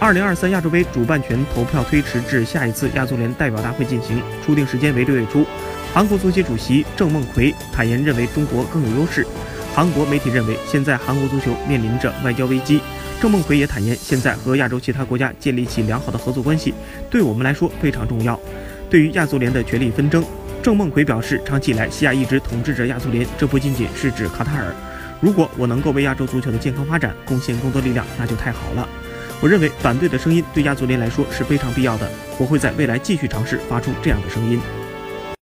二零二三亚洲杯主办权投票推迟至下一次亚足联代表大会进行，初定时间为六月初。韩国足协主席郑梦奎坦言，认为中国更有优势。韩国媒体认为，现在韩国足球面临着外交危机。郑梦奎也坦言，现在和亚洲其他国家建立起良好的合作关系，对我们来说非常重要。对于亚足联的权力纷争，郑梦奎表示，长期以来，西亚一直统治着亚足联，这不仅仅是指卡塔尔。如果我能够为亚洲足球的健康发展贡献更多力量，那就太好了。我认为反对的声音对亚足联来说是非常必要的，我会在未来继续尝试发出这样的声音。